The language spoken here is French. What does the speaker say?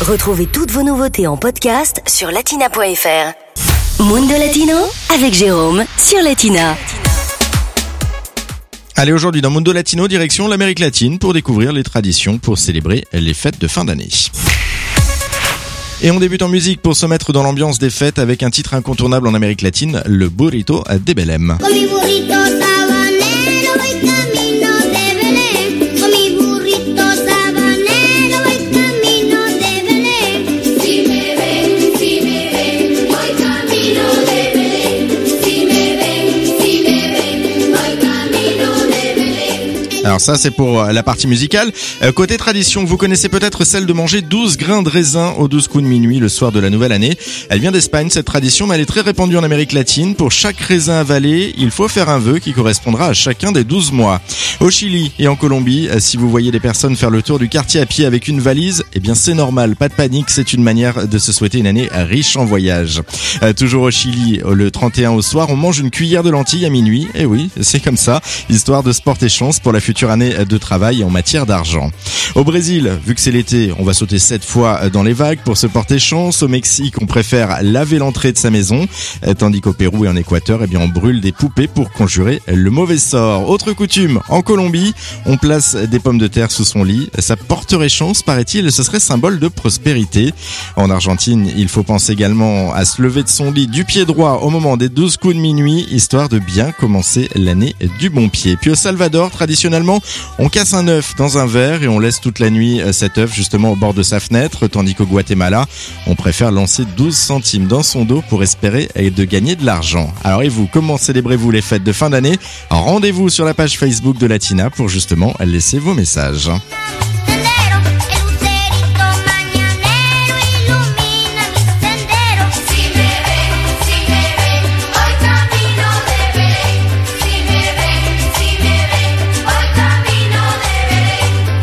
Retrouvez toutes vos nouveautés en podcast sur latina.fr. Mundo Latino avec Jérôme sur Latina. Allez, aujourd'hui dans Mundo Latino, direction l'Amérique latine pour découvrir les traditions pour célébrer les fêtes de fin d'année. Et on débute en musique pour se mettre dans l'ambiance des fêtes avec un titre incontournable en Amérique latine, le burrito de Belém. Alors ça c'est pour euh, la partie musicale. Euh, côté tradition, vous connaissez peut-être celle de manger 12 grains de raisin aux 12 coups de minuit le soir de la nouvelle année. Elle vient d'Espagne cette tradition mais elle est très répandue en Amérique latine. Pour chaque raisin avalé, il faut faire un vœu qui correspondra à chacun des 12 mois. Au Chili et en Colombie, euh, si vous voyez des personnes faire le tour du quartier à pied avec une valise, eh bien c'est normal, pas de panique, c'est une manière de se souhaiter une année riche en voyage. Euh, toujours au Chili, le 31 au soir, on mange une cuillère de lentilles à minuit. Et oui, c'est comme ça, histoire de se porter chance pour la future année de travail en matière d'argent. Au Brésil, vu que c'est l'été, on va sauter sept fois dans les vagues pour se porter chance. Au Mexique, on préfère laver l'entrée de sa maison, tandis qu'au Pérou et en Équateur, eh bien, on brûle des poupées pour conjurer le mauvais sort. Autre coutume, en Colombie, on place des pommes de terre sous son lit. Ça porterait chance, paraît-il, ce serait symbole de prospérité. En Argentine, il faut penser également à se lever de son lit du pied droit au moment des 12 coups de minuit, histoire de bien commencer l'année du bon pied. Puis au Salvador, traditionnellement, on casse un œuf dans un verre et on laisse toute la nuit euh, cet œuf justement au bord de sa fenêtre, tandis qu'au Guatemala, on préfère lancer 12 centimes dans son dos pour espérer de gagner de l'argent. Alors et vous, comment célébrez-vous les fêtes de fin d'année? Rendez-vous sur la page Facebook de Latina pour justement laisser vos messages.